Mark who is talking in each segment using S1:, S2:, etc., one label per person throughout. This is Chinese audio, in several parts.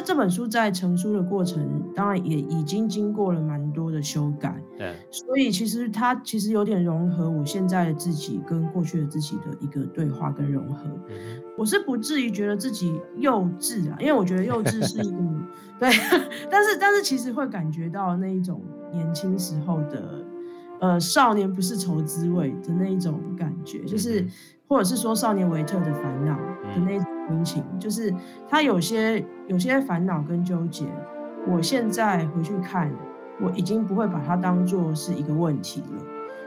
S1: 实这这本书在成书的过程，当然也已经经过了蛮多的修改。
S2: 对，
S1: 所以其实它其实有点融合我现在的自己跟过去的自己的一个对话跟融合。
S2: 嗯、
S1: 我是不至于觉得自己幼稚啊，因为我觉得幼稚是一个 对，但是但是其实会感觉到那一种年轻时候的呃少年不是愁滋味的那一种感觉，就是。嗯或者是说少年维特的烦恼的那种心情，嗯、就是他有些有些烦恼跟纠结，我现在回去看，我已经不会把它当做是一个问题了。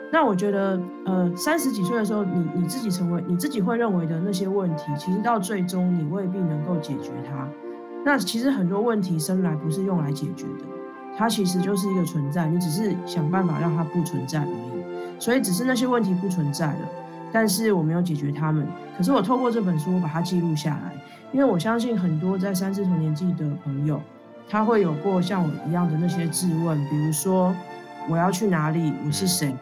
S1: 那我觉得，呃，三十几岁的时候，你你自己成为你自己会认为的那些问题，其实到最终你未必能够解决它。那其实很多问题生来不是用来解决的，它其实就是一个存在，你只是想办法让它不存在而已。所以只是那些问题不存在了。但是我没有解决它们，可是我透过这本书，我把它记录下来，因为我相信很多在三字头年纪的朋友，他会有过像我一样的那些质问，比如说我要去哪里，我是谁，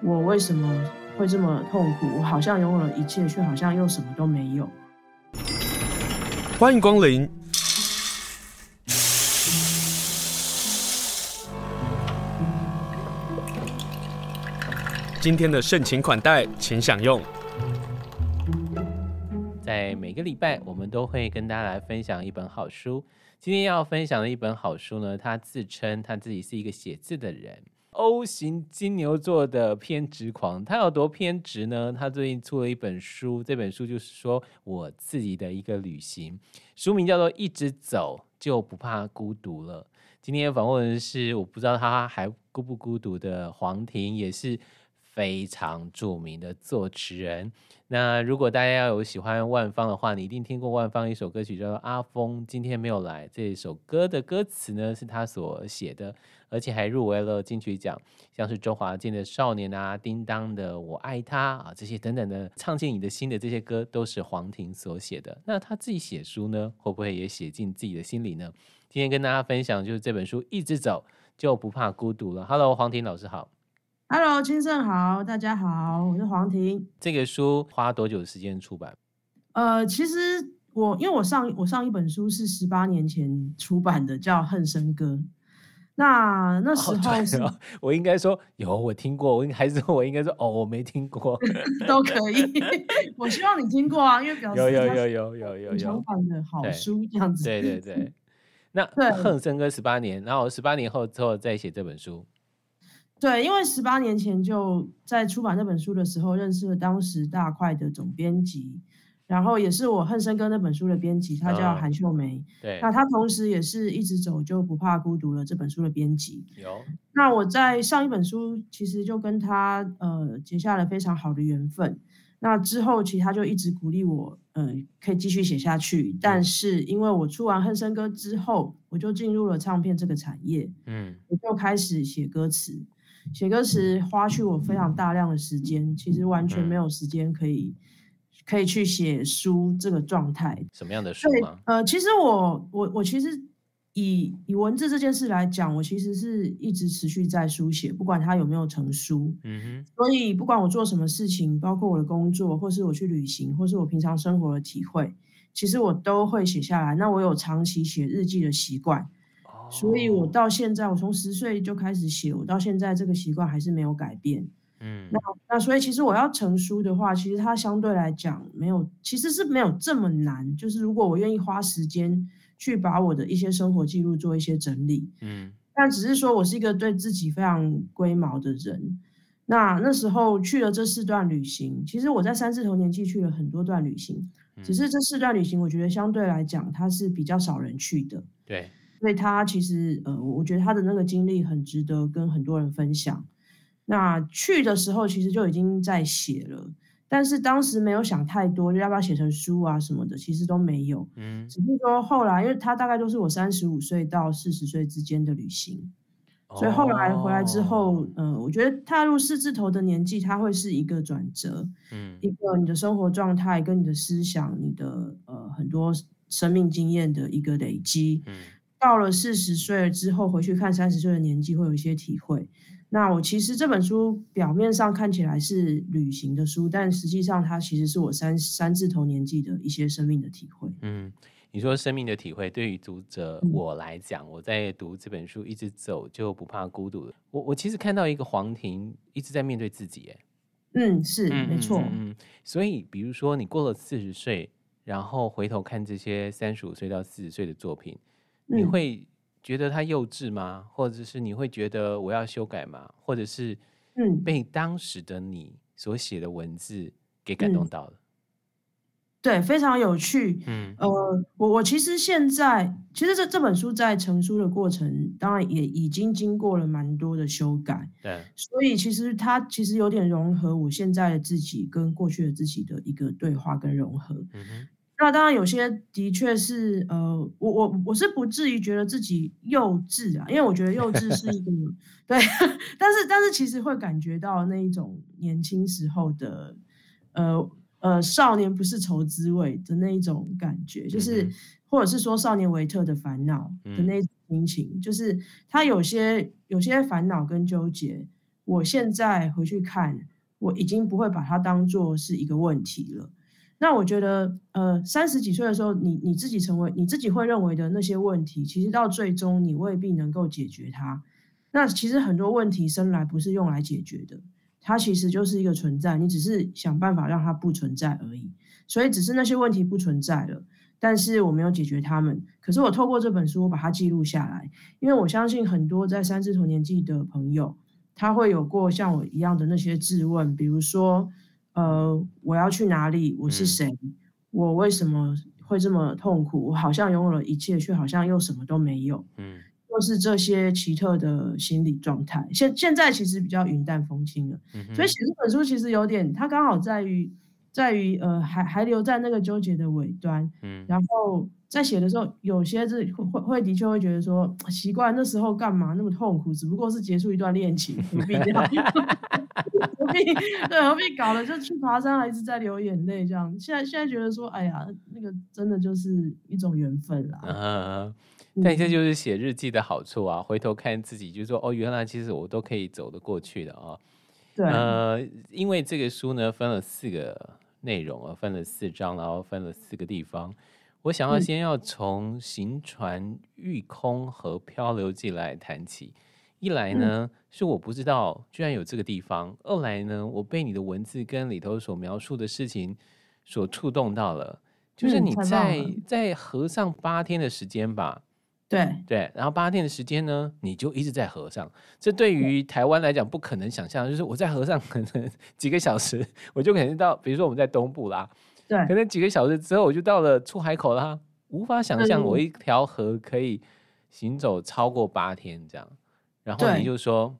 S1: 我为什么会这么痛苦，我好像拥有了一切，却好像又什么都没有。
S3: 欢迎光临。今天的盛情款待，请享用。
S2: 在每个礼拜，我们都会跟大家来分享一本好书。今天要分享的一本好书呢，他自称他自己是一个写字的人，O 型金牛座的偏执狂。他有多偏执呢？他最近出了一本书，这本书就是说我自己的一个旅行，书名叫做《一直走就不怕孤独了》。今天访问的是我不知道他还孤不孤独的黄庭，也是。非常著名的作词人。那如果大家要有喜欢万芳的话，你一定听过万芳一首歌曲叫做《阿峰今天没有来》。这首歌的歌词呢是他所写的，而且还入围了金曲奖，像是周华健的《少年》啊、叮当的《我爱他》啊这些等等的唱进你的心的这些歌都是黄婷所写的。那他自己写书呢，会不会也写进自己的心里呢？今天跟大家分享就是这本书，一直走就不怕孤独了。Hello，黄婷老师好。
S1: Hello，金盛好，大家好，我是黄婷。
S2: 这个书花多久时间出版？
S1: 呃，其实我因为我上我上一本书是十八年前出版的，叫《恨生歌》。那那时候是、哦、
S2: 我应该说有我听过，我还是我应该说哦，我没听过，
S1: 都可以。我希望你听过啊，因为表示
S2: 有有有有有有
S1: 有版的好书这样子。
S2: 对对对。那《恨生歌》十八年，然后十八年后之后再写这本书。
S1: 对，因为十八年前就在出版那本书的时候，认识了当时大块的总编辑，然后也是我《恨生歌》那本书的编辑，他叫韩秀梅。
S2: 对，
S1: 那他同时也是一直走就不怕孤独了这本书的编辑。
S2: 有。
S1: 那我在上一本书其实就跟他呃结下了非常好的缘分。那之后其实他就一直鼓励我，呃，可以继续写下去。但是因为我出完《恨生歌》之后，我就进入了唱片这个产业，嗯，我就开始写歌词。写歌词花去我非常大量的时间，其实完全没有时间可以可以去写书这个状态。
S2: 什么样的书吗？
S1: 呃，其实我我我其实以以文字这件事来讲，我其实是一直持续在书写，不管它有没有成书。嗯哼。所以不管我做什么事情，包括我的工作，或是我去旅行，或是我平常生活的体会，其实我都会写下来。那我有长期写日记的习惯。所以，我到现在，我从十岁就开始写，我到现在这个习惯还是没有改变。嗯，那那所以，其实我要成书的话，其实它相对来讲没有，其实是没有这么难。就是如果我愿意花时间去把我的一些生活记录做一些整理，嗯，但只是说我是一个对自己非常龟毛的人。那那时候去了这四段旅行，其实我在三字头年纪去了很多段旅行，只是这四段旅行，我觉得相对来讲，它是比较少人去的。
S2: 对。
S1: 所以他其实，呃，我觉得他的那个经历很值得跟很多人分享。那去的时候其实就已经在写了，但是当时没有想太多，就要不要写成书啊什么的，其实都没有。嗯，只是说后来，因为他大概都是我三十五岁到四十岁之间的旅行，所以后来回来之后，嗯、呃，我觉得踏入四字头的年纪，它会是一个转折，嗯，一个你的生活状态跟你的思想、你的呃很多生命经验的一个累积，嗯。到了四十岁之后，回去看三十岁的年纪，会有一些体会。那我其实这本书表面上看起来是旅行的书，但实际上它其实是我三三字头年纪的一些生命的体会。
S2: 嗯，你说生命的体会，对于读者我来讲，我在读这本书一直走就不怕孤独。我我其实看到一个黄庭一直在面对自己，哎，
S1: 嗯，是
S2: 嗯
S1: 没错，
S2: 嗯，所以比如说你过了四十岁，然后回头看这些三十五岁到四十岁的作品，你会觉得它幼稚吗？或者是你会觉得我要修改吗？或者是嗯，被当时的你所写的文字给感动到了？
S1: 对，非常有趣。嗯，呃，我我其实现在，其实这这本书在成书的过程，当然也已经经过了蛮多的修改。
S2: 对，所
S1: 以其实它其实有点融合我现在的自己跟过去的自己的一个对话跟融合。嗯哼，那当然有些的确是，呃，我我我是不至于觉得自己幼稚啊，因为我觉得幼稚是一个对，但是但是其实会感觉到那一种年轻时候的，呃。呃，少年不是愁滋味的那一种感觉，就是，或者是说少年维特的烦恼的那种心情，嗯、就是他有些有些烦恼跟纠结，我现在回去看，我已经不会把它当做是一个问题了。那我觉得，呃，三十几岁的时候，你你自己成为你自己会认为的那些问题，其实到最终你未必能够解决它。那其实很多问题生来不是用来解决的。它其实就是一个存在，你只是想办法让它不存在而已。所以只是那些问题不存在了，但是我没有解决它们。可是我透过这本书，我把它记录下来，因为我相信很多在三字头年纪的朋友，他会有过像我一样的那些质问，比如说，呃，我要去哪里？我是谁？嗯、我为什么会这么痛苦？我好像拥有了一切，却好像又什么都没有。嗯。就是这些奇特的心理状态，现现在其实比较云淡风轻了。嗯、所以写这本书其实有点，它刚好在于在于呃，还还留在那个纠结的尾端。嗯，然后在写的时候，有些是会会的确会觉得说，奇怪，那时候干嘛那么痛苦？只不过是结束一段恋情，何必这样？何必对何必搞了？就去爬山，还一直在流眼泪这样。现在现在觉得说，哎呀，那个真的就是一种缘分啦。
S2: 嗯但这就是写日记的好处啊！回头看自己，就说哦，原来其实我都可以走得过去的啊。
S1: 对，
S2: 呃，因为这个书呢分了四个内容啊，分了四章，然后分了四个地方。我想要先要从行船遇空和漂流记来谈起。一来呢，是我不知道居然有这个地方；二来呢，我被你的文字跟里头所描述的事情所触动到了。就是你在在河上八天的时间吧。
S1: 对
S2: 对，然后八天的时间呢，你就一直在河上。这对于台湾来讲不可能想象，就是我在河上可能 几个小时，我就可能到，比如说我们在东部啦，
S1: 对，
S2: 可能几个小时之后我就到了出海口啦。无法想象我一条河可以行走超过八天这样。然后你就说，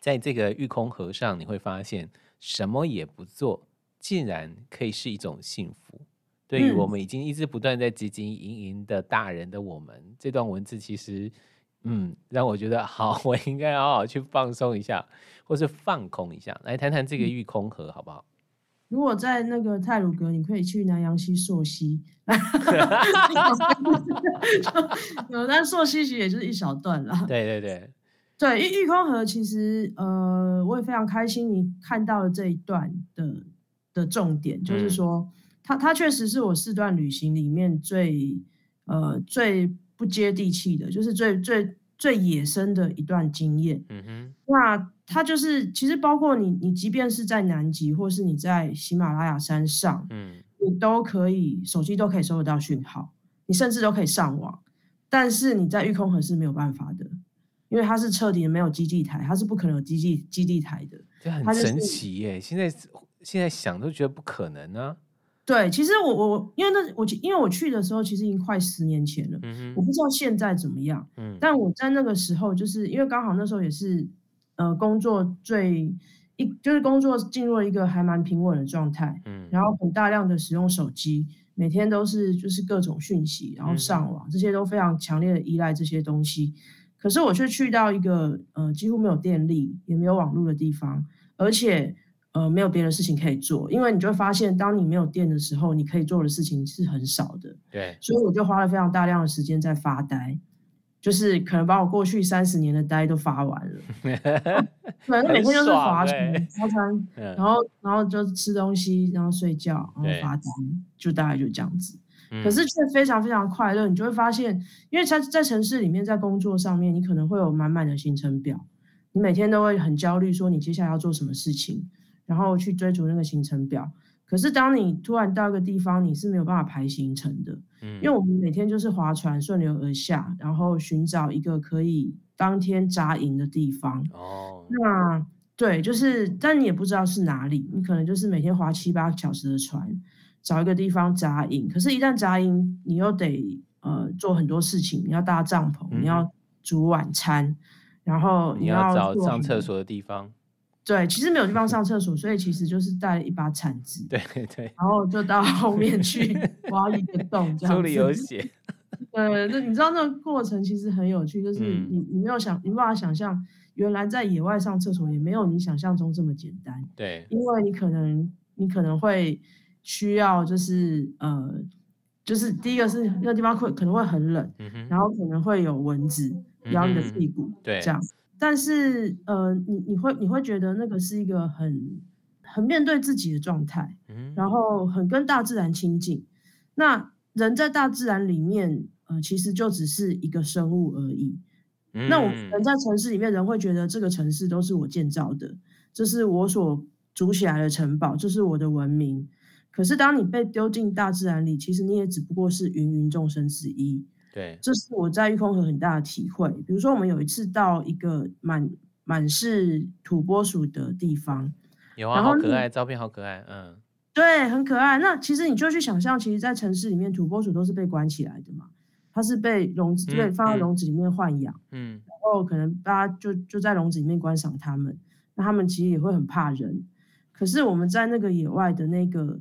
S2: 在这个遇空河上，你会发现什么也不做，竟然可以是一种幸福。对于我们已经一直不断在汲汲营营的大人的我们，嗯、这段文字其实，嗯，让我觉得 好，我应该好好去放松一下，或是放空一下，来谈谈这个遇空河，好不好？
S1: 如果在那个泰鲁阁，你可以去南阳溪溯溪，有，但溯溪其实也就是一小段啦。
S2: 对对对，
S1: 对，玉玉空河其实，呃，我也非常开心你看到了这一段的的重点，就是说。嗯它它确实是我四段旅行里面最呃最不接地气的，就是最最最野生的一段经验。嗯哼，那它就是其实包括你你即便是在南极，或是你在喜马拉雅山上，嗯，你都可以手机都可以收得到讯号，你甚至都可以上网，但是你在御空河是没有办法的，因为它是彻底的没有基地台，它是不可能有基地基地台的。
S2: 这很神奇耶！现在现在想都觉得不可能啊。
S1: 对，其实我我因为那我因为我去的时候其实已经快十年前了，嗯、哼我不知道现在怎么样，嗯、但我在那个时候就是因为刚好那时候也是呃工作最一就是工作进入了一个还蛮平稳的状态，嗯、然后很大量的使用手机，每天都是就是各种讯息，然后上网、嗯、这些都非常强烈的依赖这些东西，可是我却去到一个呃几乎没有电力也没有网络的地方，而且。呃，没有别的事情可以做，因为你就会发现，当你没有电的时候，你可以做的事情是很少的。
S2: 对，
S1: 所以我就花了非常大量的时间在发呆，就是可能把我过去三十年的呆都发完了。反正每天就是划船、划船，然后然后就吃东西，然后睡觉，然后发呆，就大概就这样子。
S2: 嗯、
S1: 可是却非常非常快乐。你就会发现，因为在在城市里面，在工作上面，你可能会有满满的行程表，你每天都会很焦虑，说你接下来要做什么事情，然后去追逐那个行程表。可是当你突然到一个地方，你是没有办法排行程的，嗯，因为我们每天就是划船顺流而下，然后寻找一个可以当天扎营的地方。哦，那对，就是，但你也不知道是哪里，你可能就是每天划七八小时的船，找一个地方扎营。可是，一旦扎营，你又得呃做很多事情，你要搭帐篷，嗯，你要煮晚餐，然后
S2: 你要，你要找上厕所的地方。
S1: 对，其实没有地方上厕所，所以其实就是带了一把铲子，
S2: 对对，
S1: 然后就到后面 去挖一个洞，这样子。书
S2: 里有写。
S1: 对，那你知道那个过程其实很有趣，就是你、嗯、你没有想，你无法想象，原来在野外上厕所也没有你想象中这么简单。
S2: 对，
S1: 因为你可能你可能会需要就是呃，就是第一个是那个地方会可能会很冷，嗯、然后可能会有蚊子咬你的屁股，
S2: 嗯、对，
S1: 这样。但是，呃，你你会你会觉得那个是一个很很面对自己的状态，嗯，然后很跟大自然亲近。那人在大自然里面，呃，其实就只是一个生物而已。嗯，那我们人在城市里面，人会觉得这个城市都是我建造的，这是我所筑起来的城堡，这是我的文明。可是当你被丢进大自然里，其实你也只不过是芸芸众生之一。
S2: 对，
S1: 这是我在玉空河很大的体会。比如说，我们有一次到一个满满是土拨鼠的地方，
S2: 有啊，好可爱，照片好可爱，嗯，
S1: 对，很可爱。那其实你就去想象，其实，在城市里面，土拨鼠都是被关起来的嘛，它是被笼子，对、嗯，放在笼子里面豢养，嗯，然后可能大家就就在笼子里面观赏它们，那它们其实也会很怕人。可是我们在那个野外的那个。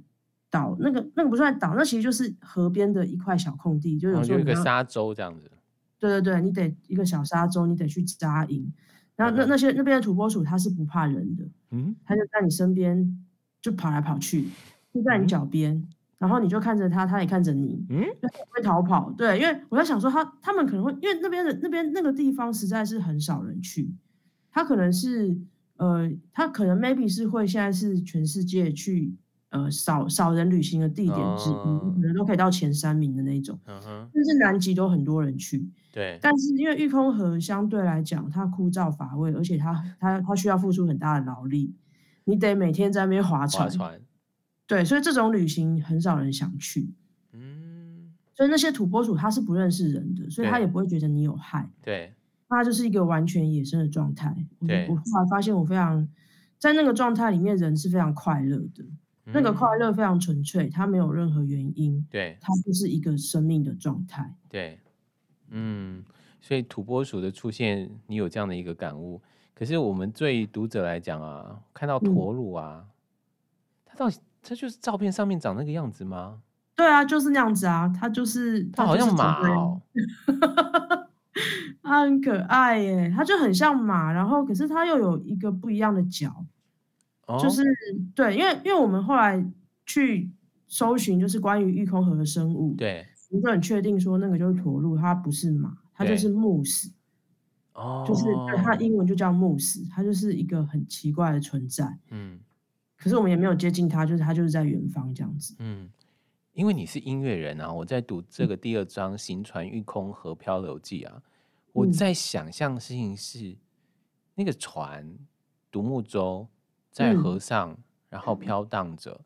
S1: 岛那个那个不算岛，那其实就是河边的一块小空地，就有时候、哦、有
S2: 一个沙洲这样子。
S1: 对对对，你得一个小沙洲，你得去扎营。然后那、嗯、那些那边的土拨鼠，它是不怕人的，嗯，它就在你身边就跑来跑去，就在你脚边、嗯，然后你就看着它，它也看着你，嗯，就会逃跑。对，因为我在想说他，他他们可能会因为那边的那边那个地方实在是很少人去，他可能是呃，他可能 maybe 是会现在是全世界去。呃，少少人旅行的地点之一，可能都可以到前三名的那种。嗯哼，甚至南极都很多人去。
S2: 对，
S1: 但是因为玉空河相对来讲，它枯燥乏味，而且它它它需要付出很大的劳力，你得每天在那边划船。划船。对，所以这种旅行很少人想去。嗯。所以那些土拨鼠它是不认识人的，所以它也不会觉得你有害。
S2: 对。
S1: 它就是一个完全野生的状态。对。我后来发现，我非常在那个状态里面，人是非常快乐的。那个快乐非常纯粹，它没有任何原因，
S2: 对，
S1: 它就是一个生命的状态。
S2: 对，嗯，所以土拨鼠的出现，你有这样的一个感悟。可是我们对读者来讲啊，看到驼鹿啊，嗯、它到底它就是照片上面长那个样子吗？
S1: 对啊，就是那样子啊，它就是它
S2: 好像马哦，
S1: 它很可爱耶，它就很像马，然后可是它又有一个不一样的角。就是对，因为因为我们后来去搜寻，就是关于玉空河的生物，
S2: 对，
S1: 我们就很确定说那个就是驼鹿，它不是马，它就是 moose，哦，就是对它英文就叫 moose，它就是一个很奇怪的存在，嗯，可是我们也没有接近它，就是它就是在远方这样子，
S2: 嗯，因为你是音乐人啊，我在读这个第二章《行船玉空河漂流记》啊，我在想象的事情是、嗯、那个船独木舟。在河上，嗯、然后飘荡着，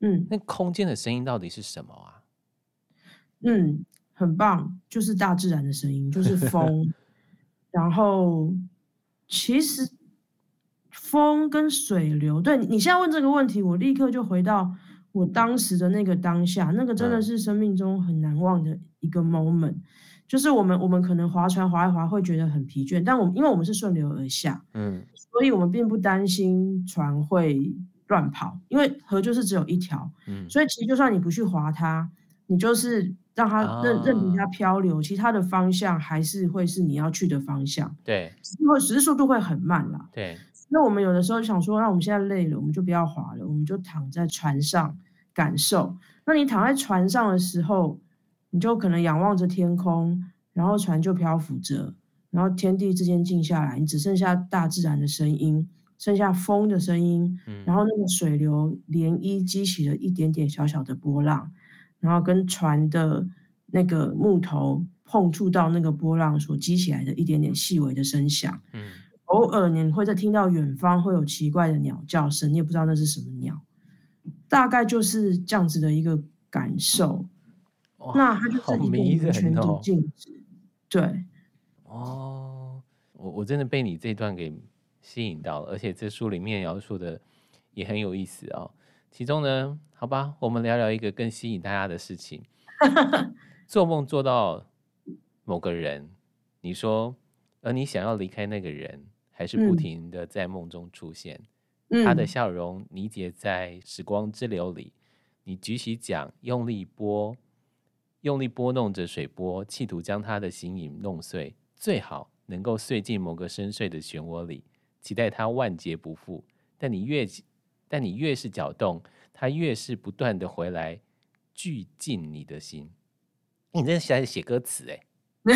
S2: 嗯，那空间的声音到底是什么啊？
S1: 嗯，很棒，就是大自然的声音，就是 风。然后，其实风跟水流，对，你现在问这个问题，我立刻就回到我当时的那个当下，那个真的是生命中很难忘的一个 moment。就是我们，我们可能划船划一划会觉得很疲倦，但我们因为我们是顺流而下，嗯，所以我们并不担心船会乱跑，因为河就是只有一条，嗯，所以其实就算你不去划它，你就是让它任任凭它漂流，其他的方向还是会是你要去的方向，
S2: 对，
S1: 因为只是速度会很慢啦，
S2: 对。
S1: 那我们有的时候想说，那我们现在累了，我们就不要划了，我们就躺在船上感受。那你躺在船上的时候，你就可能仰望着天空，然后船就漂浮着，然后天地之间静下来，你只剩下大自然的声音，剩下风的声音，然后那个水流涟漪激起了一点点小小的波浪，然后跟船的那个木头碰触到那个波浪所激起来的一点点细微的声响。嗯，偶尔你会在听到远方会有奇怪的鸟叫声，你也不知道那是什么鸟，大概就是这样子的一个感受。那它就是一个全景静止，对。
S2: 哦，我我真的被你这段给吸引到了，而且这书里面描述的也很有意思哦。其中呢，好吧，我们聊聊一个更吸引大家的事情：做梦做到某个人，你说，而你想要离开那个人，还是不停的在梦中出现，嗯、他的笑容凝结在时光之流里。你举起桨，用力拨。用力拨弄着水波，企图将它的形影弄碎，最好能够碎进某个深邃的漩涡里，期待它万劫不复。但你越，但你越是搅动，它越是不断的回来，聚进你的心。你这是在写歌词哎？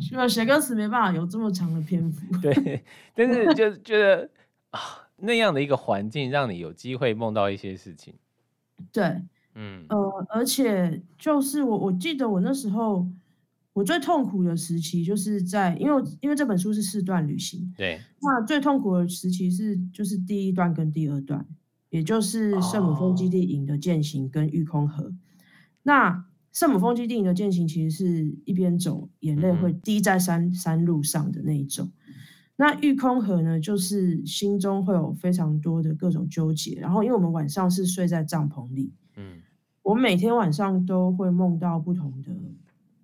S1: 是吧？写歌词没办法有这么长的篇幅。
S2: 对，但是就觉得啊，那样的一个环境，让你有机会梦到一些事情。
S1: 对。嗯呃，而且就是我我记得我那时候我最痛苦的时期，就是在因为因为这本书是四段旅行，
S2: 对，
S1: 那最痛苦的时期是就是第一段跟第二段，也就是圣母峰基地营的践行跟御空河。哦、那圣母峰基地营的践行其实是一边走，眼泪会滴在山、嗯、山路上的那一种。那御空河呢，就是心中会有非常多的各种纠结，然后因为我们晚上是睡在帐篷里，嗯。我每天晚上都会梦到不同的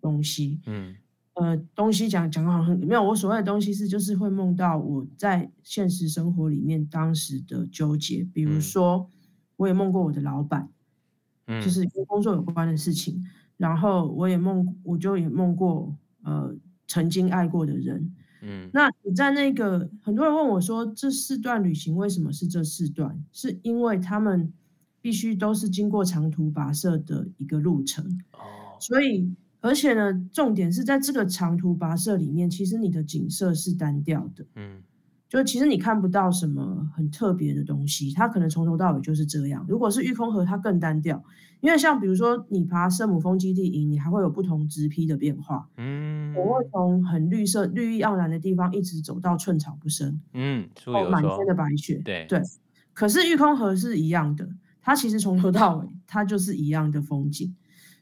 S1: 东西，嗯，呃，东西讲讲的好像没有。我所谓的东西是，就是会梦到我在现实生活里面当时的纠结。比如说，我也梦过我的老板，嗯，就是跟工作有关的事情。然后我也梦，我就也梦过，呃，曾经爱过的人，嗯。那你在那个很多人问我说，这四段旅行为什么是这四段？是因为他们。必须都是经过长途跋涉的一个路程，哦，所以而且呢，重点是在这个长途跋涉里面，其实你的景色是单调的，嗯，就其实你看不到什么很特别的东西，它可能从头到尾就是这样。如果是玉空河，它更单调，因为像比如说你爬圣母峰基地营，你还会有不同植批的变化，嗯，我会从很绿色、绿意盎然的地方一直走到寸草不生，嗯，哦，满天的白雪，
S2: 对。
S1: 对，可是玉空河是一样的。它其实从头到尾，它就是一样的风景，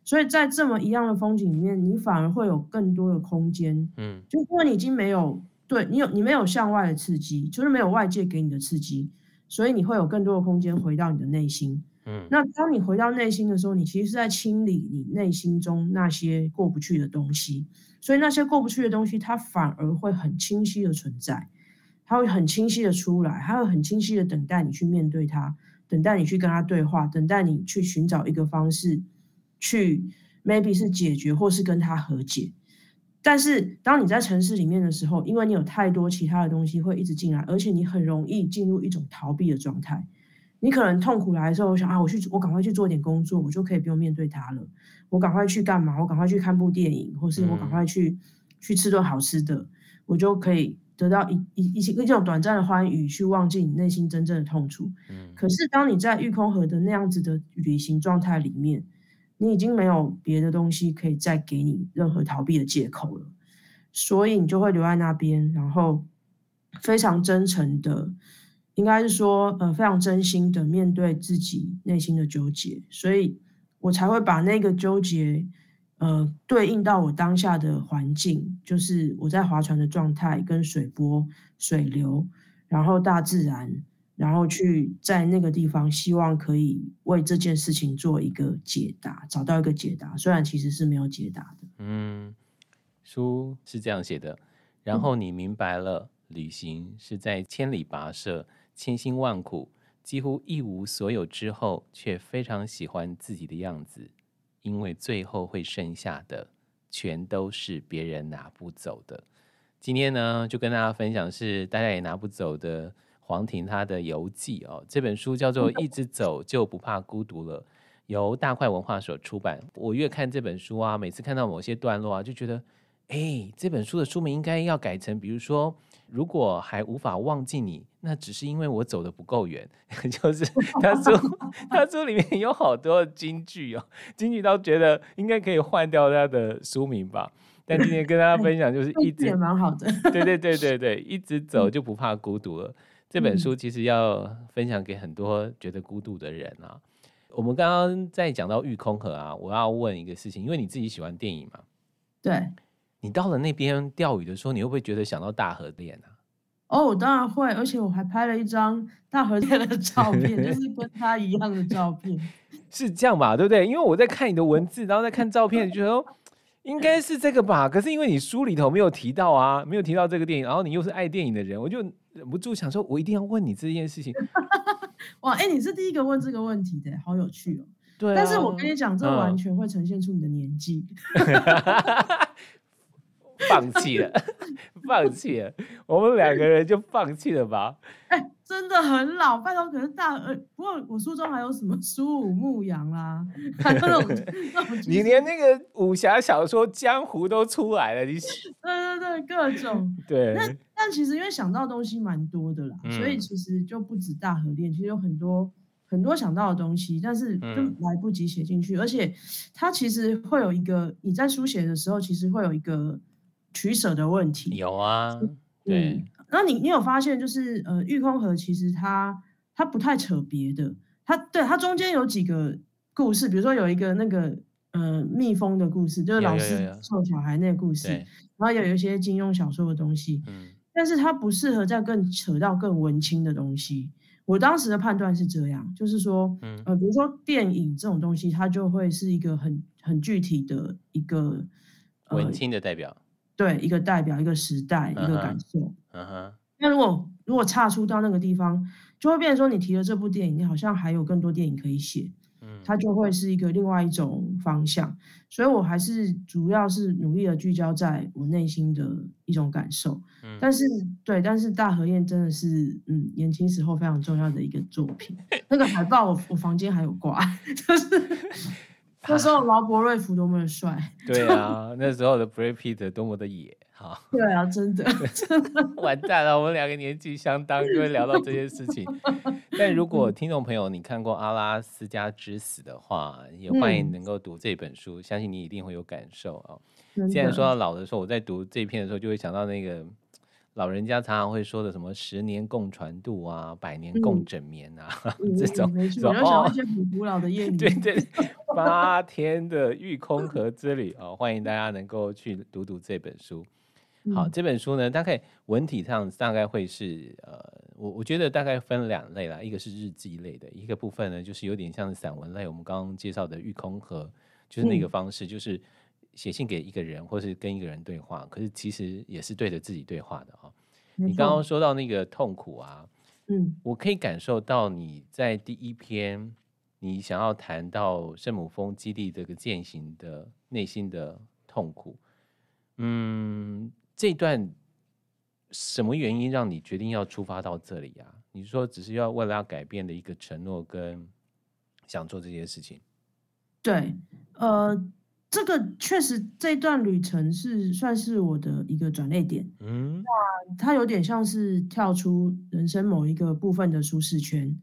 S1: 所以在这么一样的风景里面，你反而会有更多的空间，嗯，就因为你已经没有对你有你没有向外的刺激，就是没有外界给你的刺激，所以你会有更多的空间回到你的内心，嗯，那当你回到内心的时候，你其实是在清理你内心中那些过不去的东西，所以那些过不去的东西，它反而会很清晰的存在，它会很清晰的出来，它会很清晰的等待你去面对它。等待你去跟他对话，等待你去寻找一个方式，去 maybe 是解决，或是跟他和解。但是当你在城市里面的时候，因为你有太多其他的东西会一直进来，而且你很容易进入一种逃避的状态。你可能痛苦来的时候，我想啊，我去，我赶快去做点工作，我就可以不用面对他了。我赶快去干嘛？我赶快去看部电影，或是我赶快去、嗯、去吃顿好吃的，我就可以。得到一一一些一种短暂的欢愉，去忘记你内心真正的痛楚。嗯，可是当你在玉空河的那样子的旅行状态里面，你已经没有别的东西可以再给你任何逃避的借口了，所以你就会留在那边，然后非常真诚的，应该是说呃非常真心的面对自己内心的纠结，所以我才会把那个纠结。呃，对应到我当下的环境，就是我在划船的状态，跟水波、水流，然后大自然，然后去在那个地方，希望可以为这件事情做一个解答，找到一个解答，虽然其实是没有解答的。
S2: 嗯，书是这样写的，然后你明白了，旅行是在千里跋涉，千辛万苦，几乎一无所有之后，却非常喜欢自己的样子。因为最后会剩下的，全都是别人拿不走的。今天呢，就跟大家分享是大家也拿不走的黄婷她的游记哦。这本书叫做《一直走就不怕孤独了》，由大块文化所出版。我越看这本书啊，每次看到某些段落啊，就觉得，哎，这本书的书名应该要改成，比如说，如果还无法忘记你，那只是因为我走的不够远。就是 他书，他书里面有好多金句哦，金句都觉得应该可以换掉他的书名吧。但今天跟大家分享，就是一直
S1: 也蛮好的。
S2: 对对对对对，一直走就不怕孤独了。嗯、这本书其实要分享给很多觉得孤独的人啊。我们刚刚在讲到御空河啊，我要问一个事情，因为你自己喜欢电影嘛？
S1: 对。
S2: 你到了那边钓鱼的时候，你会不会觉得想到大河恋啊？
S1: 哦，我当然会，而且我还拍了一张大河恋的照片，就是跟他一样的照片。
S2: 是这样吧？对不对？因为我在看你的文字，然后在看照片，觉得应该是这个吧。可是因为你书里头没有提到啊，没有提到这个电影，然后你又是爱电影的人，我就忍不住想说，我一定要问你这件事情。
S1: 哇，哎，你是第一个问这个问题的，好有趣哦。
S2: 对啊。
S1: 但是我跟你讲，这完全会呈现出你的年纪。
S2: 放弃了，放弃了，我们两个人就放弃了吧。
S1: 哎、欸，真的很老，拜托，可是大呃，不过我书中还有什么苏武牧羊啦，还有那种 那种，
S2: 你连那个武侠小说江湖都出来了，你
S1: 对对对，各种
S2: 对。
S1: 那但其实因为想到的东西蛮多的啦，嗯、所以其实就不止大河恋，其实有很多很多想到的东西，但是就来不及写进去，嗯、而且它其实会有一个你在书写的时候，其实会有一个。取舍的问题
S2: 有啊，对。
S1: 嗯、那你你有发现就是呃，玉空河其实它它不太扯别的，它对它中间有几个故事，比如说有一个那个呃蜜蜂的故事，就是老师送小孩那个故事，然后有一些金庸小说的东西，嗯，但是它不适合再更扯到更文青的东西。我当时的判断是这样，就是说，嗯、呃，比如说电影这种东西，它就会是一个很很具体的一个、
S2: 呃、文青的代表。
S1: 对，一个代表一个时代、uh 一个感受。
S2: 嗯哼、uh。
S1: 那如果如果岔出到那个地方，就会变成说，你提了这部电影，你好像还有更多电影可以写。嗯。它就会是一个另外一种方向。所以我还是主要是努力的聚焦在我内心的一种感受。嗯。但是对，但是大河宴真的是嗯年轻时候非常重要的一个作品。那个海报我我房间还有挂，就是。那时候劳勃瑞福多么的帅，
S2: 对啊，那时候的 Brad Pitt 多么的野，哈，
S1: 对啊，真的，真的
S2: 完蛋了，我们两个年纪相当，就会聊到这些事情。但如果听众朋友你看过《阿拉斯加之死》的话，也欢迎能够读这本书，嗯、相信你一定会有感受啊。既然说到老的时候，我在读这篇的时候，就会想到那个。老人家常常会说的什么“十年共船渡啊，百年共枕眠啊” 嗯、这种，
S1: 没错，要想一些很古老的谚 语。
S2: 对对，八天的玉空河之旅啊、哦，欢迎大家能够去读读这本书。好，这本书呢，大概文体上大概会是呃，我我觉得大概分两类啦，一个是日记类的，一个部分呢就是有点像散文类。我们刚刚介绍的玉空河，就是那个方式，嗯、就是。写信给一个人，或是跟一个人对话，可是其实也是对着自己对话的哈、哦。你刚刚说到那个痛苦啊，嗯，我可以感受到你在第一篇，你想要谈到圣母峰基地这个践行的内心的痛苦，嗯，这段什么原因让你决定要出发到这里呀、啊？你说只是要为了要改变的一个承诺，跟想做这些事情？
S1: 对，呃。这个确实，这段旅程是算是我的一个转捩点。嗯，那它有点像是跳出人生某一个部分的舒适圈。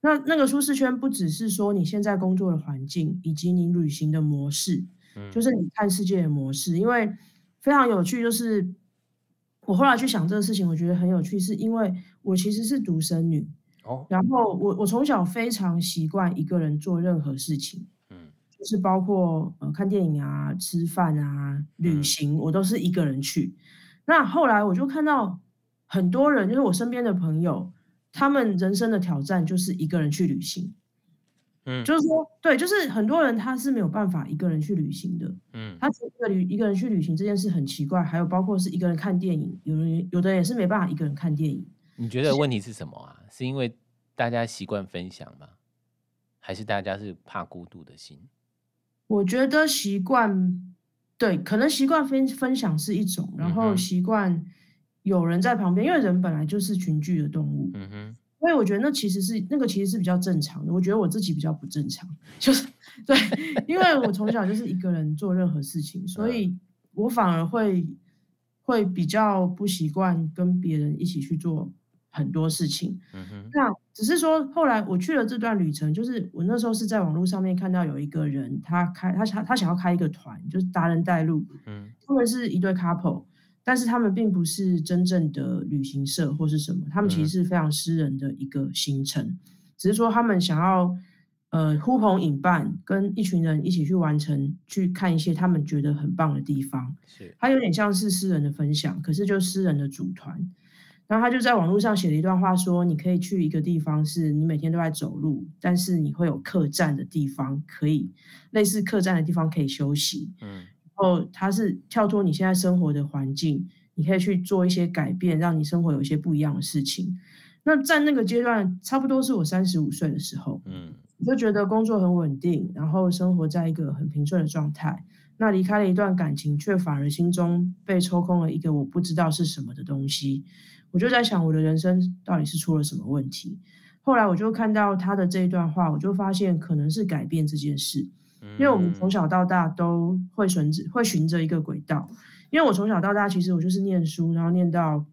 S1: 那那个舒适圈不只是说你现在工作的环境，以及你旅行的模式，嗯，就是你看世界的模式。因为非常有趣，就是我后来去想这个事情，我觉得很有趣，是因为我其实是独生女。哦，然后我我从小非常习惯一个人做任何事情。就是包括呃看电影啊、吃饭啊、旅行，我都是一个人去。那后来我就看到很多人，就是我身边的朋友，他们人生的挑战就是一个人去旅行。嗯，就是说，对，就是很多人他是没有办法一个人去旅行的。嗯，他觉得旅一个人去旅行这件事很奇怪。还有包括是一个人看电影，有人有的人也是没办法一个人看电影。
S2: 你觉得问题是什么啊？是因为大家习惯分享吗？还是大家是怕孤独的心？
S1: 我觉得习惯，对，可能习惯分分享是一种，然后习惯有人在旁边，因为人本来就是群居的动物，嗯哼，所以我觉得那其实是那个其实是比较正常的。我觉得我自己比较不正常，就是 对，因为我从小就是一个人做任何事情，所以我反而会会比较不习惯跟别人一起去做很多事情。
S2: 嗯哼，
S1: 那只是说后来我去了这段旅程，就是我那时候是在网络上面看到有一个人，他开他想他想要开一个团，就是达人带路。
S2: 嗯，
S1: 他们是一对 couple，但是他们并不是真正的旅行社或是什么，他们其实是非常私人的一个行程，嗯、只是说他们想要。呃，呼朋引伴，跟一群人一起去完成，去看一些他们觉得很棒的地方。
S2: 是，
S1: 他有点像是私人的分享，可是就私人的组团。然后他就在网络上写了一段话，说你可以去一个地方，是你每天都在走路，但是你会有客栈的地方，可以类似客栈的地方可以休息。嗯，然后他是跳脱你现在生活的环境，你可以去做一些改变，让你生活有一些不一样的事情。那在那个阶段，差不多是我三十五岁的时候。嗯。我就觉得工作很稳定，然后生活在一个很平顺的状态。那离开了一段感情，却反而心中被抽空了一个我不知道是什么的东西。我就在想，我的人生到底是出了什么问题？后来我就看到他的这一段话，我就发现可能是改变这件事。因为我们从小到大都会循着会循着一个轨道。因为我从小到大其实我就是念书，然后念到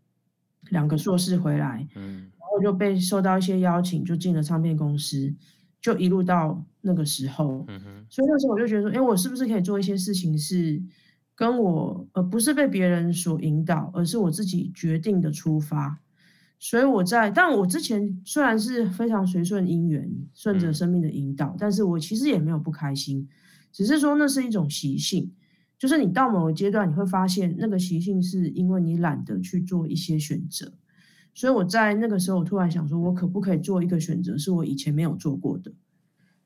S1: 两个硕士回来，然后就被受到一些邀请，就进了唱片公司。就一路到那个时候，嗯哼，所以那时候我就觉得说，哎，我是不是可以做一些事情，是跟我，而不是被别人所引导，而是我自己决定的出发。所以我在，但我之前虽然是非常随顺因缘，顺着生命的引导，嗯，但是我其实也没有不开心，只是说那是一种习性，就是你到某个阶段，你会发现那个习性是因为你懒得去做一些选择。所以我在那个时候，我突然想说，我可不可以做一个选择，是我以前没有做过的？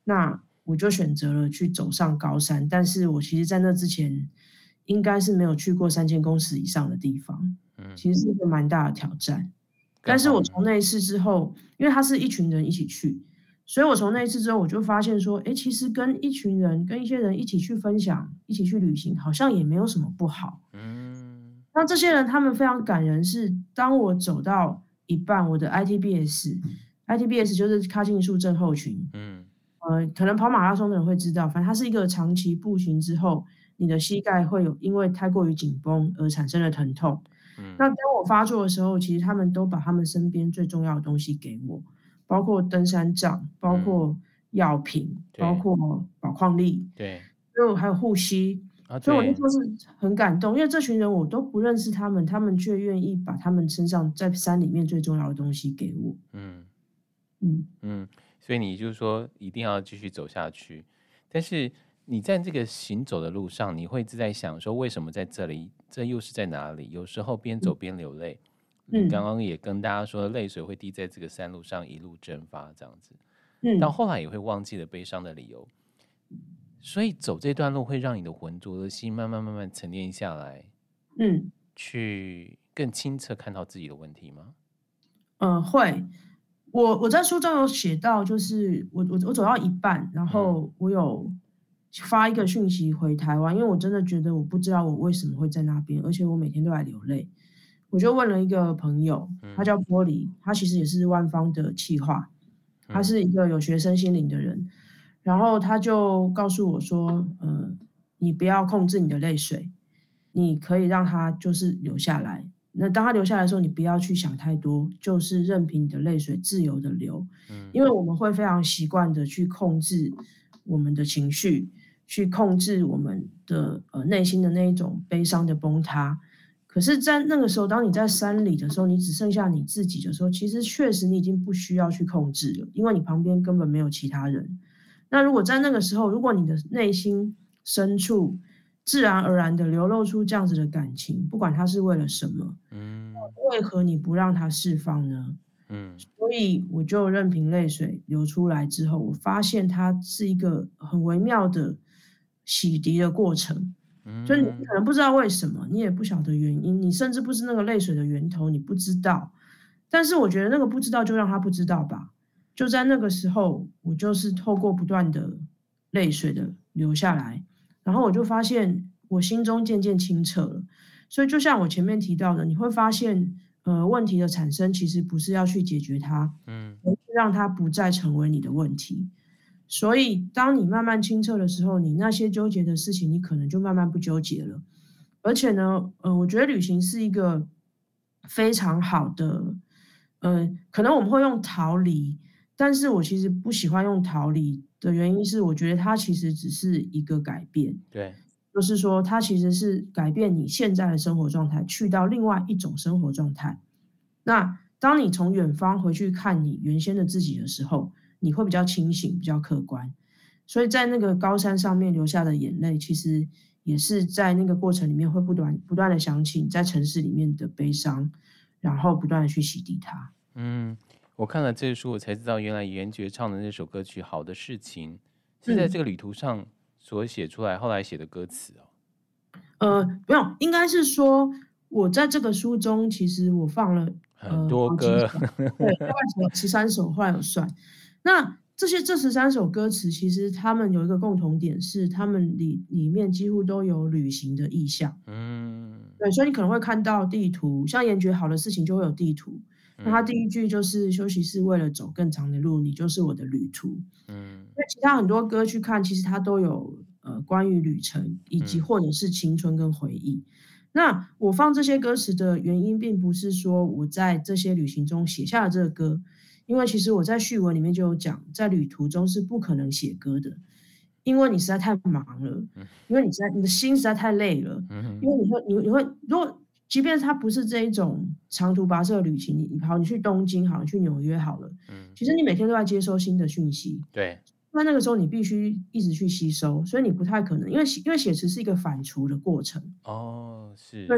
S1: 那我就选择了去走上高山。但是我其实，在那之前，应该是没有去过三千公尺以上的地方。嗯，其实是一个蛮大的挑战。但是我从那一次之后，因为他是一群人一起去，所以我从那一次之后，我就发现说，哎，其实跟一群人、跟一些人一起去分享、一起去旅行，好像也没有什么不好。嗯。那这些人，他们非常感人。是当我走到一半，我的 ITBS，ITBS 就是髂胫束症候群。嗯，呃，可能跑马拉松的人会知道，反正它是一个长期步行之后，你的膝盖会有因为太过于紧绷而产生的疼痛。嗯，那当我发作的时候，其实他们都把他们身边最重要的东西给我，包括登山杖，包括药品，嗯，包括保矿力，对，最后还有护膝。所以我那时候是很感动，因为这群人我都不认识他们，他们却愿意把他们身上在山里面最重要的东西给我。嗯
S2: 嗯嗯，所以你就是说一定要继续走下去，但是你在这个行走的路上，你会一直在想说，为什么在这里？这又是在哪里？有时候边走边流泪。嗯，刚刚也跟大家说，泪水会滴在这个山路上一路蒸发，这样子。嗯，到后来也会忘记了悲伤的理由。所以走这段路会让你的浑浊的心慢慢慢慢沉淀下来，嗯，去更清澈看到自己的问题吗？
S1: 嗯、呃，会。我我在书中有写到，就是我我我走到一半，然后我有发一个讯息回台湾，因为我真的觉得我不知道我为什么会在那边，而且我每天都在流泪。我就问了一个朋友，他叫玻璃，他其实也是万方的企划，他是一个有学生心灵的人。然后他就告诉我说：“呃，你不要控制你的泪水，你可以让它就是流下来。那当他流下来的时候，你不要去想太多，就是任凭你的泪水自由的流。嗯，因为我们会非常习惯的去控制我们的情绪，去控制我们的呃内心的那一种悲伤的崩塌。可是，在那个时候，当你在山里的时候，你只剩下你自己的时候，其实确实你已经不需要去控制了，因为你旁边根本没有其他人。”那如果在那个时候，如果你的内心深处自然而然的流露出这样子的感情，不管它是为了什么，嗯，为何你不让它释放呢？嗯，所以我就任凭泪水流出来之后，我发现它是一个很微妙的洗涤的过程。嗯，所以你可能不知道为什么，你也不晓得原因，你甚至不知那个泪水的源头，你不知道。但是我觉得那个不知道，就让他不知道吧。就在那个时候，我就是透过不断的泪水的流下来，然后我就发现我心中渐渐清澈了。所以就像我前面提到的，你会发现，呃，问题的产生其实不是要去解决它，嗯，而是让它不再成为你的问题。所以当你慢慢清澈的时候，你那些纠结的事情，你可能就慢慢不纠结了。而且呢，呃，我觉得旅行是一个非常好的，呃，可能我们会用逃离，但是我其实不喜欢用逃离的原因是，我觉得它其实只是一个改变，
S2: 对，
S1: 就是说它其实是改变你现在的生活状态，去到另外一种生活状态。那当你从远方回去看你原先的自己的时候，你会比较清醒，比较客观。所以在那个高山上面流下的眼泪，其实也是在那个过程里面会不断不断的想起你在城市里面的悲伤，然后不断的去洗涤它。
S2: 嗯，我看了这个书，我才知道原来严爵唱的那首歌曲《好的事情》是在这个旅途上所写出来，后来写的歌词哦。
S1: 呃，没有，应该是说我在这个书中，其实我放了、呃、
S2: 很多歌，
S1: 对，大概十三首，后来有算。那这些这十三首歌词，其实他们有一个共同点，是他们里里面几乎都有旅行的意象。
S2: 嗯，
S1: 对，所以你可能会看到地图，像严爵好的事情就会有地图。那他第一句就是“休息是为了走更长的路，你就是我的旅途”。嗯，那其他很多歌去看，其实它都有呃关于旅程，以及或者是青春跟回忆。嗯、那我放这些歌词的原因，并不是说我在这些旅行中写下了这个歌。因为其实我在序文里面就有讲，在旅途中是不可能写歌的，因为你实在太忙了，因为你实在你的心实在太累了，因为你会你你会如果即便它不是这一种长途跋涉的旅行，你好，你去东京好，你去纽约好了，其实你每天都在接收新的讯息，
S2: 对，
S1: 那那个时候你必须一直去吸收，所以你不太可能，因为因为写词是一个反刍的过程，
S2: 哦，是
S1: 对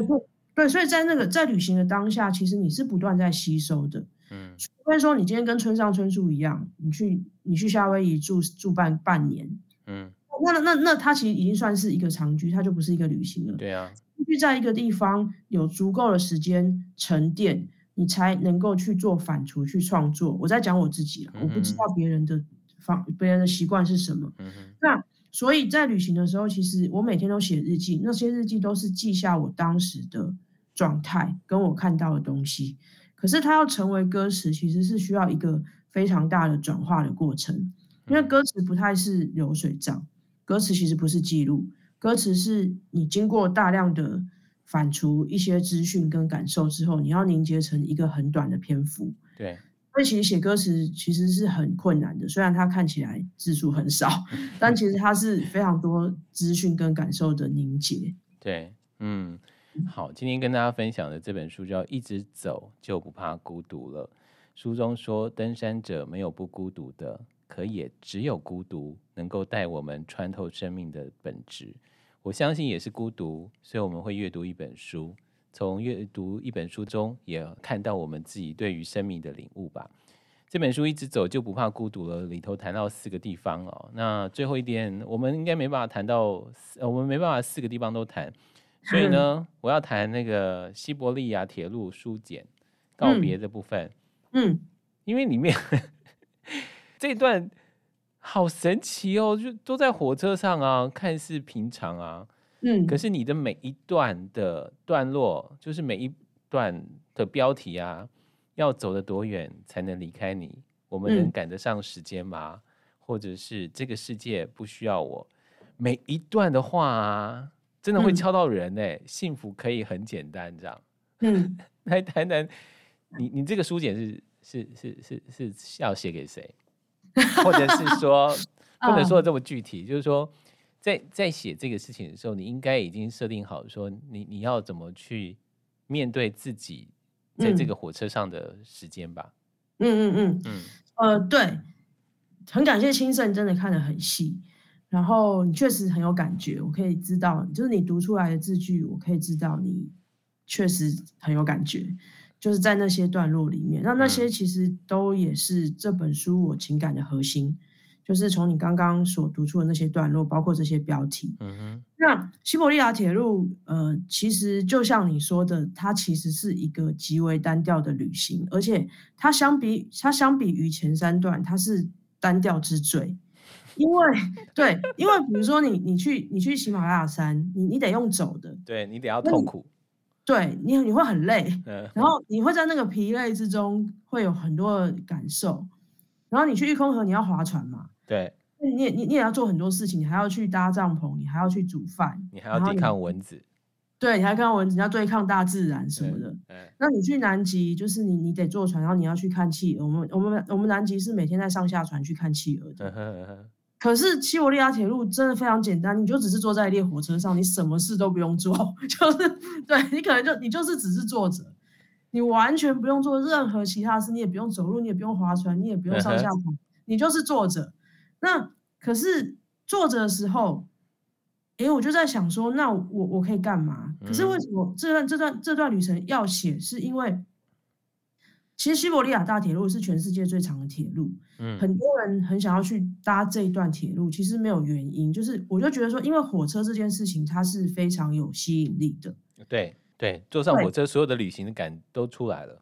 S1: 对，所以在那个在旅行的当下，其实你是不断在吸收的。嗯，除非说你今天跟村上春树一样，你去你去夏威夷住住半半年，嗯，那那那他其实已经算是一个长居，他就不是一个旅行了。
S2: 对啊，
S1: 必须在一个地方有足够的时间沉淀，你才能够去做反刍去创作。我在讲我自己了，嗯、我不知道别人的方别人的习惯是什么。嗯，那所以在旅行的时候，其实我每天都写日记，那些日记都是记下我当时的状态跟我看到的东西。可是他要成为歌词，其实是需要一个非常大的转化的过程，因为歌词不太是流水账，歌词其实不是记录，歌词是你经过大量的反刍一些资讯跟感受之后，你要凝结成一个很短的篇幅。
S2: 对，
S1: 所以其实写歌词其实是很困难的，虽然它看起来字数很少，但其实它是非常多资讯跟感受的凝结。
S2: 对，嗯。好，今天跟大家分享的这本书叫《一直走就不怕孤独了》。书中说，登山者没有不孤独的，可也只有孤独能够带我们穿透生命的本质。我相信也是孤独，所以我们会阅读一本书，从阅读一本书中也看到我们自己对于生命的领悟吧。这本书《一直走就不怕孤独了》里头谈到四个地方哦，那最后一点我们应该没办法谈到，我们没办法四个地方都谈。所以呢，我要谈那个西伯利亚铁路书简告别的部分。嗯，嗯，因为里面 这段好神奇哦，就都在火车上啊，看似平常啊，嗯，可是你的每一段的段落，就是每一段的标题啊，要走得多远才能离开你？我们能赶得上时间吗？嗯、或者是这个世界不需要我？每一段的话啊。真的会敲到人呢、欸，嗯、幸福可以很简单，这样。嗯，来谈谈你你这个书简是是是是是要写给谁，或者是说 不能说的这么具体，就是说在在写这个事情的时候，你应该已经设定好说你你要怎么去面对自己在这个火车上的时间吧。
S1: 嗯嗯嗯嗯，呃，对，很感谢青盛，真的看得很细。然后你确实很有感觉，我可以知道，就是你读出来的字句，我可以知道你确实很有感觉，就是在那些段落里面，那那些其实都也是这本书我情感的核心，就是从你刚刚所读出的那些段落，包括这些标题。嗯哼。那西伯利亚铁路，呃，其实就像你说的，它其实是一个极为单调的旅行，而且它相比它相比于前三段，它是单调之最。因为对，因为比如说你你去你去喜马拉雅山，你你得用走的，
S2: 对你得要痛苦，
S1: 对你你会很累，嗯、然后你会在那个疲累之中会有很多的感受，然后你去玉空河你要划船嘛，
S2: 对，
S1: 你也你你也要做很多事情，你还要去搭帐篷，你还要去煮饭，
S2: 你还要抵抗蚊子，
S1: 对，你还看到蚊子，你要对抗大自然什么的。那你去南极，就是你你得坐船，然后你要去看企鹅。我们我们我们南极是每天在上下船去看企鹅的。可是西伯利亚铁路真的非常简单，你就只是坐在一列火车上，你什么事都不用做，就是对你可能就你就是只是坐着，你完全不用做任何其他事，你也不用走路，你也不用划船，你也不用上下船，你就是坐着。那可是坐着的时候，哎，我就在想说，那我我可以干嘛？可是为什么这段这段这段旅程要写？是因为。其实西伯利亚大铁路是全世界最长的铁路，嗯，很多人很想要去搭这一段铁路，其实没有原因，就是我就觉得说，因为火车这件事情它是非常有吸引力的，
S2: 对对，坐上火车，所有的旅行的感都出来了，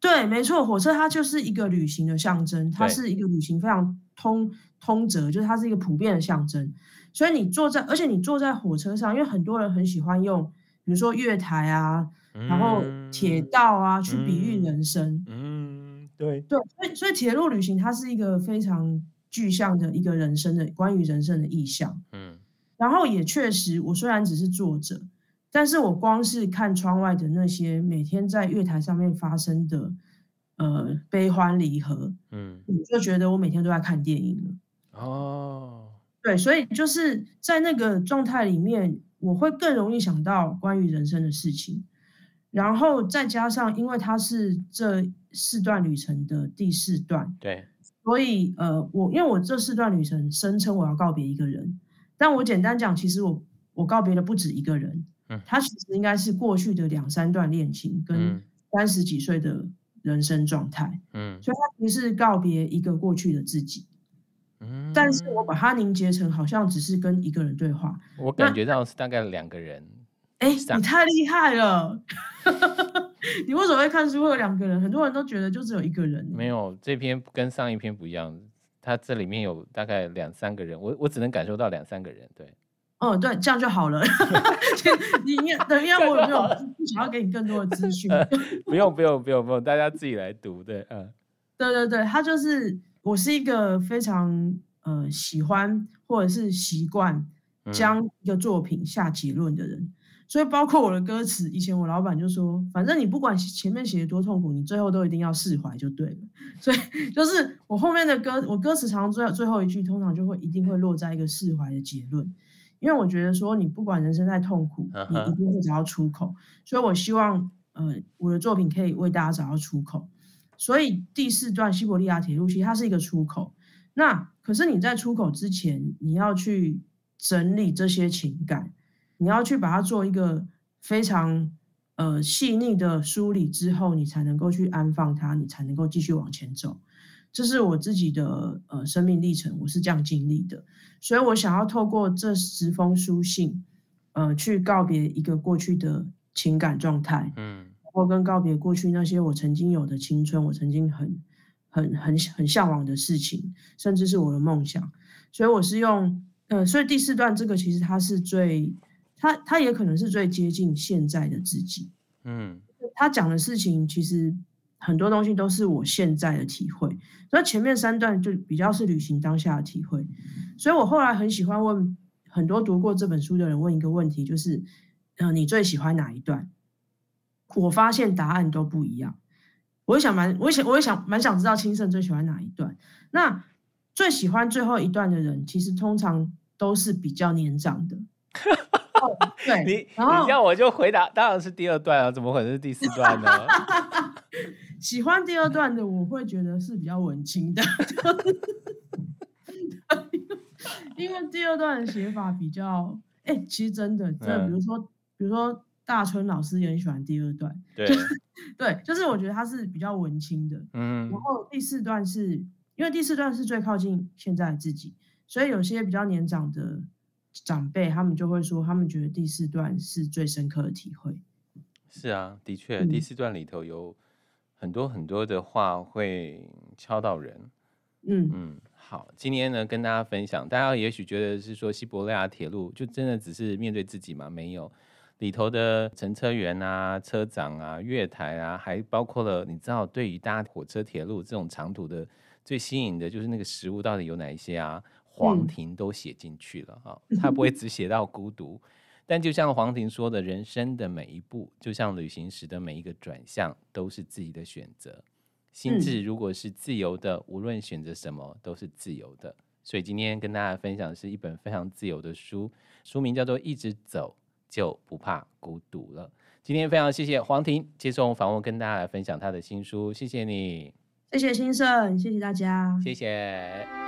S1: 对，没错，火车它就是一个旅行的象征，它是一个旅行非常通通则，就是它是一个普遍的象征，所以你坐在，而且你坐在火车上，因为很多人很喜欢用，比如说月台啊。然后铁道啊，去比喻人生。
S2: 嗯，嗯对
S1: 对，所以所以铁路旅行它是一个非常具象的一个人生的关于人生的意象。
S2: 嗯，
S1: 然后也确实，我虽然只是作者，但是我光是看窗外的那些每天在月台上面发生的呃悲欢离合，
S2: 嗯，
S1: 我就觉得我每天都在看电影了。
S2: 哦，
S1: 对，所以就是在那个状态里面，我会更容易想到关于人生的事情。然后再加上，因为它是这四段旅程的第四段，
S2: 对，
S1: 所以呃，我因为我这四段旅程声称我要告别一个人，但我简单讲，其实我我告别的不止一个人，
S2: 嗯，
S1: 他其实应该是过去的两三段恋情跟三十几岁的人生状态，
S2: 嗯，
S1: 所以他其实是告别一个过去的自己，
S2: 嗯，
S1: 但是我把它凝结成好像只是跟一个人对话，
S2: 我。感觉到是大概两个人。
S1: 哎，你太厉害了！你为什么会看书会有两个人？很多人都觉得就只有一个人。
S2: 没有，这篇跟上一篇不一样，它这里面有大概两三个人，我我只能感受到两三个人。对，
S1: 哦，对，这样就好了。你等一下，我有没有不想要给你更多的资讯？
S2: 不用，不用，不用，不用，大家自己来读。对，嗯，
S1: 对对对，他就是我是一个非常呃喜欢或者是习惯将一个作品下结论的人。嗯所以包括我的歌词，以前我老板就说，反正你不管前面写的多痛苦，你最后都一定要释怀就对了。所以就是我后面的歌，我歌词常常最最后一句，通常就会一定会落在一个释怀的结论，因为我觉得说你不管人生再痛苦，你一定会找到出口。所以我希望，呃，我的作品可以为大家找到出口。所以第四段西伯利亚铁路其实它是一个出口。那可是你在出口之前，你要去整理这些情感。你要去把它做一个非常呃细腻的梳理之后，你才能够去安放它，你才能够继续往前走。这是我自己的呃生命历程，我是这样经历的。所以我想要透过这十封书信，呃，去告别一个过去的情感状态，
S2: 嗯，
S1: 或跟告别过去那些我曾经有的青春，我曾经很很很很向往的事情，甚至是我的梦想。所以我是用呃，所以第四段这个其实它是最。他他也可能是最接近现在的自己，
S2: 嗯，
S1: 他讲的事情其实很多东西都是我现在的体会，所以前面三段就比较是旅行当下的体会，所以我后来很喜欢问很多读过这本书的人问一个问题，就是，呃，你最喜欢哪一段？我发现答案都不一样，我也想蛮，我也想，我也想蛮想知道青盛最喜欢哪一段。那最喜欢最后一段的人，其实通常都是比较年长的。对，
S2: 你然后我就回答，当然是第二段啊，怎么可能是第四段呢？
S1: 喜欢第二段的，我会觉得是比较文青的，因为第二段的写法比较，哎、欸，其实真的，真的，比如说，嗯、比如说大春老师也很喜欢第二段，
S2: 对，
S1: 对，就是我觉得他是比较文青的，
S2: 嗯，
S1: 然后第四段是因为第四段是最靠近现在的自己，所以有些比较年长的。长辈他们就会说，他们觉得第四段是最深刻的体会。
S2: 是啊，的确，嗯、第四段里头有很多很多的话会敲到人。
S1: 嗯
S2: 嗯，好，今天呢跟大家分享，大家也许觉得是说西伯利亚铁路就真的只是面对自己吗？没有，里头的乘车员啊、车长啊、月台啊，还包括了你知道，对于搭火车、铁路这种长途的，最吸引的就是那个食物到底有哪一些啊？黄庭都写进去了哈，他不会只写到孤独，但就像黄婷说的，人生的每一步，就像旅行时的每一个转向，都是自己的选择。心智如果是自由的，无论选择什么都是自由的。所以今天跟大家分享的是一本非常自由的书，书名叫做《一直走就不怕孤独了》。今天非常谢谢黄婷接受访问，跟大家来分享她的新书，谢谢你，
S1: 谢谢先生，谢谢大家，
S2: 谢谢。